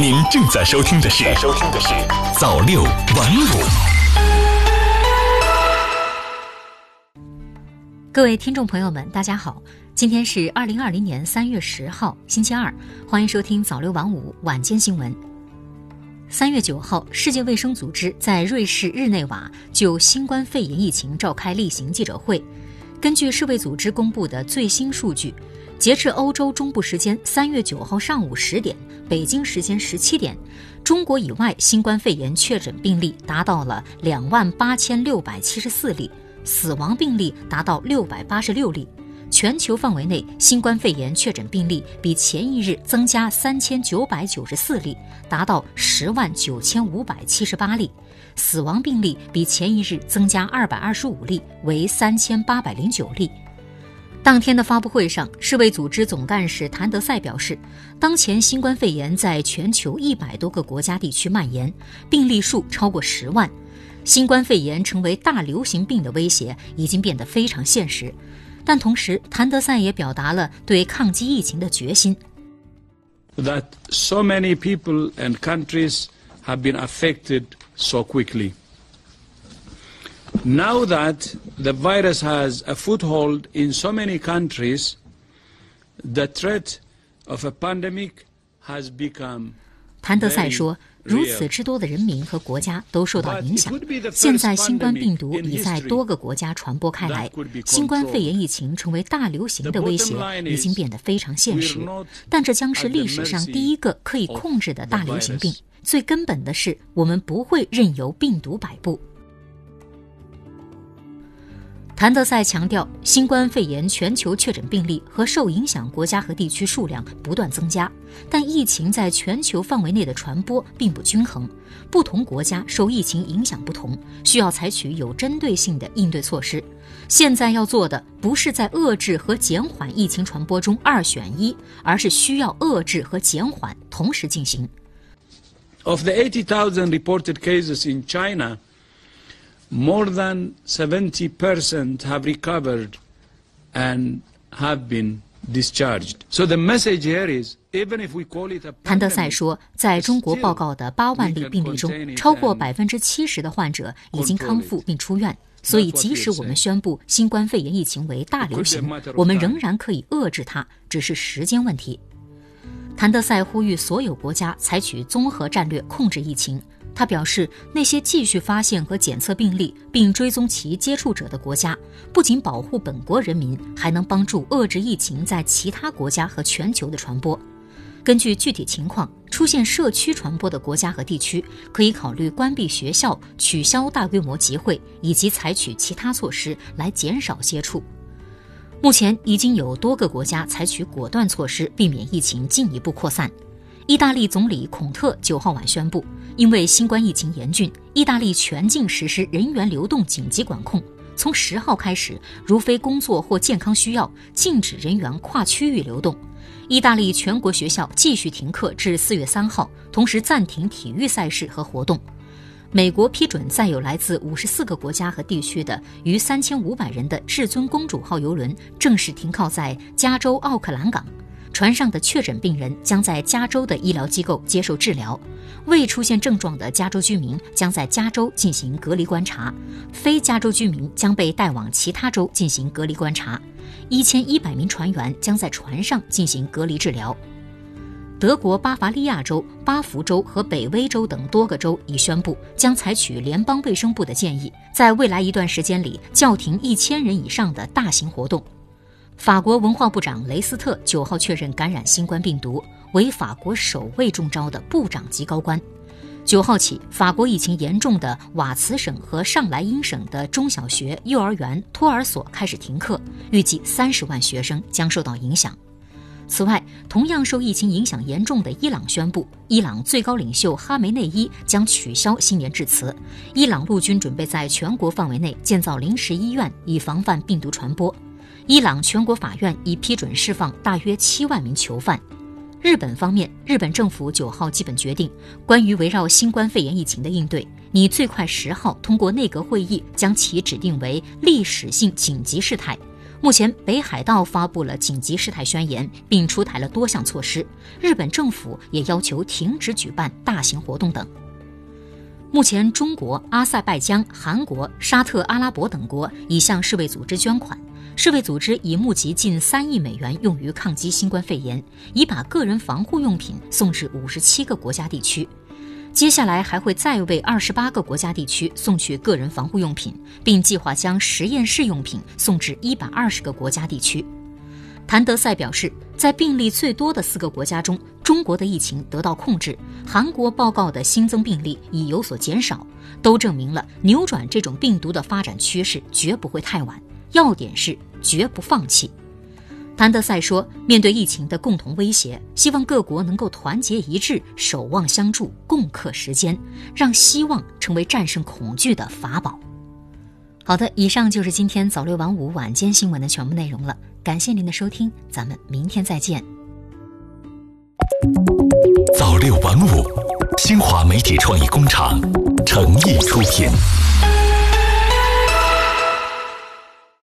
您正在收听的是《收听的是早六晚五》。各位听众朋友们，大家好，今天是二零二零年三月十号，星期二，欢迎收听早六晚五晚间新闻。三月九号，世界卫生组织在瑞士日内瓦就新冠肺炎疫情召开例行记者会。根据世卫组织公布的最新数据，截至欧洲中部时间三月九号上午十点，北京时间十七点，中国以外新冠肺炎确诊病例达到了两万八千六百七十四例。死亡病例达到六百八十六例，全球范围内新冠肺炎确诊病例比前一日增加三千九百九十四例，达到十万九千五百七十八例；死亡病例比前一日增加二百二十五例，为三千八百零九例。当天的发布会上，世卫组织总干事谭德赛表示，当前新冠肺炎在全球一百多个国家地区蔓延，病例数超过十万。新冠肺炎成为大流行病的威胁已经变得非常现实，但同时，谭德赛也表达了对抗击疫情的决心。That so many people and countries have been affected so quickly. Now that the virus has a foothold in so many countries, the threat of a pandemic has become. 谭德赛说。 如此之多的人民和国家都受到影响。现在新冠病毒已在多个国家传播开来，新冠肺炎疫情成为大流行的威胁已经变得非常现实。但这将是历史上第一个可以控制的大流行病。最根本的是，我们不会任由病毒摆布。谭德赛强调，新冠肺炎全球确诊病例和受影响国家和地区数量不断增加，但疫情在全球范围内的传播并不均衡，不同国家受疫情影响不同，需要采取有针对性的应对措施。现在要做的不是在遏制和减缓疫情传播中二选一，而是需要遏制和减缓同时进行。Of the eighty thousand reported cases in China. More than 70% have recovered and have been discharged. So the message here is, even if we call it a 谭德赛说，在中国报告的八万例病例中，超过百分之七十的患者已经康复并出院。所以，即使我们宣布新冠肺炎疫情为大流行，我们仍然可以遏制它，只是时间问题。谭德赛呼吁所有国家采取综合战略控制疫情。他表示，那些继续发现和检测病例并追踪其接触者的国家，不仅保护本国人民，还能帮助遏制疫情在其他国家和全球的传播。根据具体情况，出现社区传播的国家和地区，可以考虑关闭学校、取消大规模集会，以及采取其他措施来减少接触。目前已经有多个国家采取果断措施，避免疫情进一步扩散。意大利总理孔特九号晚宣布，因为新冠疫情严峻，意大利全境实施人员流动紧急管控。从十号开始，如非工作或健康需要，禁止人员跨区域流动。意大利全国学校继续停课至四月三号，同时暂停体育赛事和活动。美国批准载有来自五十四个国家和地区的逾三千五百人的至尊公主号游轮正式停靠在加州奥克兰港。船上的确诊病人将在加州的医疗机构接受治疗，未出现症状的加州居民将在加州进行隔离观察，非加州居民将被带往其他州进行隔离观察。一千一百名船员将在船上进行隔离治疗。德国巴伐利亚州、巴福州和北威州等多个州已宣布将采取联邦卫生部的建议，在未来一段时间里叫停一千人以上的大型活动。法国文化部长雷斯特九号确认感染新冠病毒，为法国首位中招的部长级高官。九号起，法国疫情严重的瓦茨省和上莱茵省的中小学、幼儿园、托儿所开始停课，预计三十万学生将受到影响。此外，同样受疫情影响严重的伊朗宣布，伊朗最高领袖哈梅内伊将取消新年致辞。伊朗陆军准备在全国范围内建造临时医院，以防范病毒传播。伊朗全国法院已批准释放大约七万名囚犯。日本方面，日本政府九号基本决定，关于围绕新冠肺炎疫情的应对，拟最快十号通过内阁会议将其指定为历史性紧急事态。目前，北海道发布了紧急事态宣言，并出台了多项措施。日本政府也要求停止举办大型活动等。目前，中国、阿塞拜疆、韩国、沙特阿拉伯等国已向世卫组织捐款，世卫组织已募集近三亿美元用于抗击新冠肺炎，已把个人防护用品送至五十七个国家地区。接下来还会再为二十八个国家地区送去个人防护用品，并计划将实验室用品送至一百二十个国家地区。谭德赛表示，在病例最多的四个国家中，中国的疫情得到控制，韩国报告的新增病例已有所减少，都证明了扭转这种病毒的发展趋势绝不会太晚。要点是绝不放弃。谭德赛说：“面对疫情的共同威胁，希望各国能够团结一致，守望相助，共克时艰，让希望成为战胜恐惧的法宝。”好的，以上就是今天早六晚五晚间新闻的全部内容了。感谢您的收听，咱们明天再见。早六晚五，新华媒体创意工厂诚意出品。